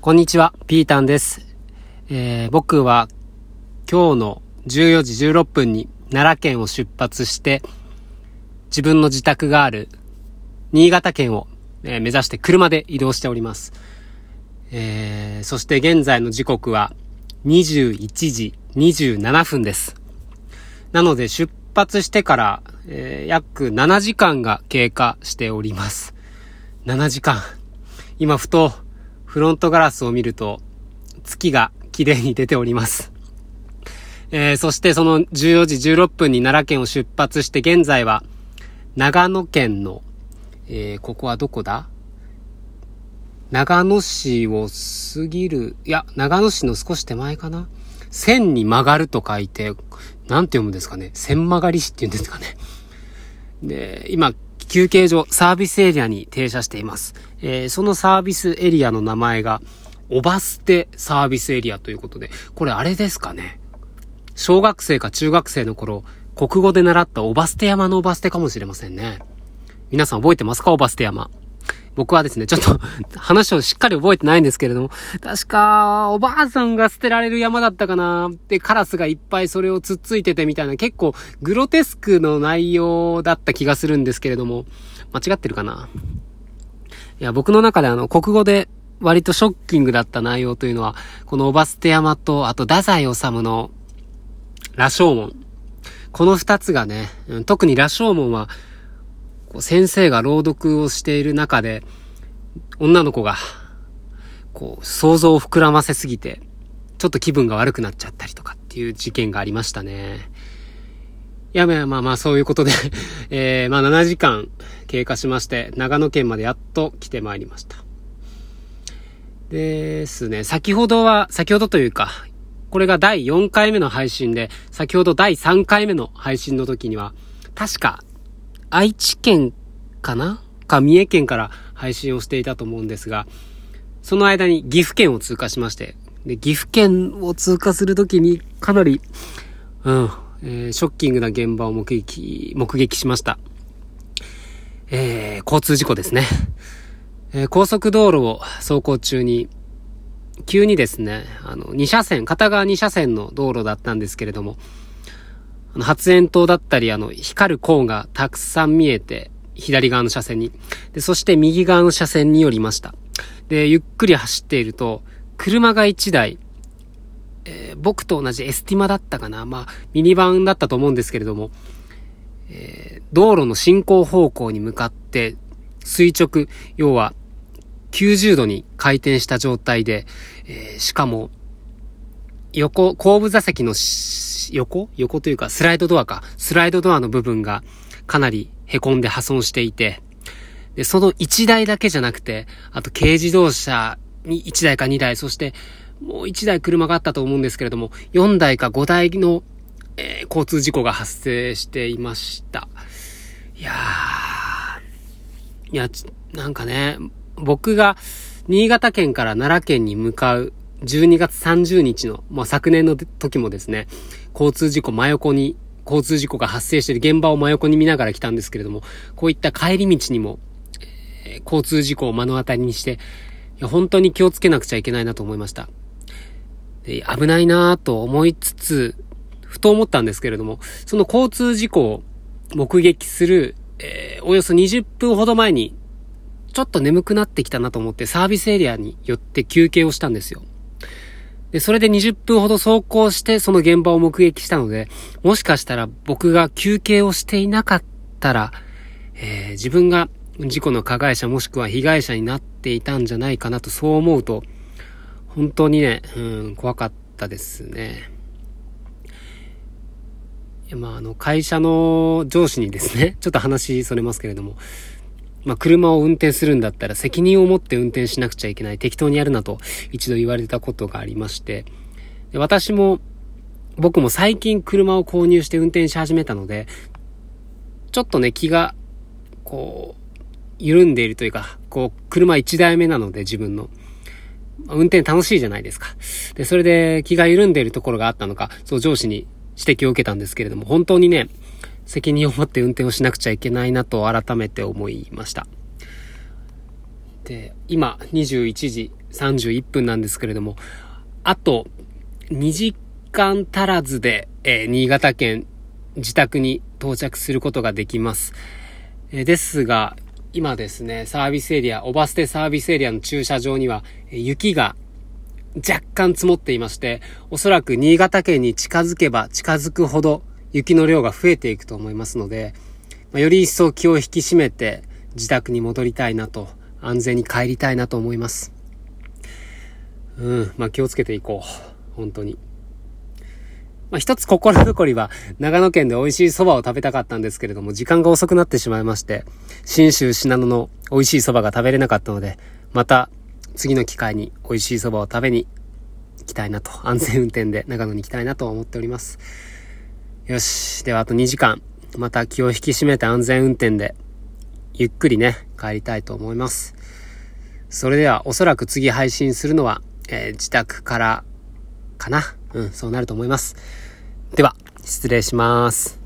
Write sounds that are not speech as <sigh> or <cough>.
こんにちは、ピータンです。えー、僕は今日の14時16分に奈良県を出発して、自分の自宅がある新潟県を、え、目指して車で移動しております。えー、そして現在の時刻は21時27分です。なので出発してから、えー、約7時間が経過しております。7時間。今ふとフロントガラスを見ると、月が綺麗に出ております。<laughs> えー、そしてその14時16分に奈良県を出発して現在は長野県の、えー、ここはどこだ？長野市を過ぎる、いや、長野市の少し手前かな？線に曲がると書いて、なんて読むんですかね？線曲がり市って言うんですかね？で、今、休憩所、サービスエリアに停車しています。えー、そのサービスエリアの名前が、おばすてサービスエリアということで、これあれですかね？小学生か中学生の頃、国語で習ったおばすて山のおばすてかもしれませんね。皆さん覚えてますか？おばすて山。僕はですね、ちょっと <laughs> 話をしっかり覚えてないんですけれども、確か、おばあさんが捨てられる山だったかなで、カラスがいっぱいそれをつっついててみたいな、結構グロテスクの内容だった気がするんですけれども、間違ってるかな？いや、僕の中であの、国語で割とショッキングだった内容というのは、このおばすて山と、あと、太宰治の、羅生門。この二つがね、特に羅生門は、こう先生が朗読をしている中で、女の子が、こう、想像を膨らませすぎて、ちょっと気分が悪くなっちゃったりとかっていう事件がありましたね。いや、まあまあま、そういうことで <laughs> えー、まあ7時間経過しまして、長野県までやっと来てまいりました。ですね、先ほどは、先ほどというか、これが第4回目の配信で、先ほど第3回目の配信の時には、確か愛知県かな？か三重県から配信をしていたと思うんですが、その間に岐阜県を通過しまして、で、岐阜県を通過するときにかなり、うん、えー、ショッキングな現場を目撃、目撃しました。えー、交通事故ですね。えー、高速道路を走行中に、急にですね、あの、2車線、片側2車線の道路だったんですけれども、発煙筒だったり、あの、光るコーンがたくさん見えて、左側の車線に。で、そして右側の車線に寄りました。で、ゆっくり走っていると、車が1台、えー、僕と同じエスティマだったかなまあ、ミニバンだったと思うんですけれども、えー、道路の進行方向に向かって、垂直、要は、90度に回転した状態で、えー、しかも、横、後部座席の横？横というか、スライドドアか。スライドドアの部分がかなり凹んで破損していて、で、その1台だけじゃなくて、あと軽自動車に1台か2台、そしてもう1台車があったと思うんですけれども、4台か5台の、えー、交通事故が発生していました。いやー、いや、なんかね、僕が新潟県から奈良県に向かう12月30日の、まあ、昨年の時もですね、交通事故真横に、交通事故が発生している現場を真横に見ながら来たんですけれども、こういった帰り道にも、えー、交通事故を目の当たりにして、本当に気をつけなくちゃいけないなと思いました。で危ないなぁと思いつつ、ふと思ったんですけれども、その交通事故を目撃する、えー、およそ20分ほど前に、ちょっと眠くなってきたなと思ってサービスエリアに寄って休憩をしたんですよ。で、それで20分ほど走行してその現場を目撃したので、もしかしたら僕が休憩をしていなかったら、えー、自分が事故の加害者もしくは被害者になっていたんじゃないかなとそう思うと、本当にね、うん、怖かったですね。まあ、あの、会社の上司にですね、ちょっと話それますけれども、まあ、車を運転するんだったら責任を持って運転しなくちゃいけない。適当にやるなと一度言われたことがありまして、で私も、僕も最近車を購入して運転し始めたので、ちょっとね、気が、こう、緩んでいるというか、こう、車1台目なので自分の。運転楽しいじゃないですか。で、それで気が緩んでいるところがあったのか、そう上司に指摘を受けたんですけれども、本当にね、責任を持って運転をしなくちゃいけないなと改めて思いました。で、今21時31分なんですけれども、あと2時間足らずで、えー、新潟県自宅に到着することができます。えー、ですが、今ですね、サービスエリア、オバステサービスエリアの駐車場には、雪が若干積もっていまして、おそらく新潟県に近づけば近づくほど雪の量が増えていくと思いますので、まあ、より一層気を引き締めて自宅に戻りたいなと、安全に帰りたいなと思います。うん、まあ気をつけていこう。本当に。まあ、一つ心残りは、長野県で美味しい蕎麦を食べたかったんですけれども、時間が遅くなってしまいまして、新州信濃の美味しい蕎麦が食べれなかったので、また、次の機会に美味しい蕎麦を食べに行きたいなと、安全運転で長野に行きたいなと思っております。よし。では、あと2時間、また気を引き締めて安全運転で、ゆっくりね、帰りたいと思います。それでは、おそらく次配信するのは、えー、自宅からかな。うん、そうなると思います。では、失礼します。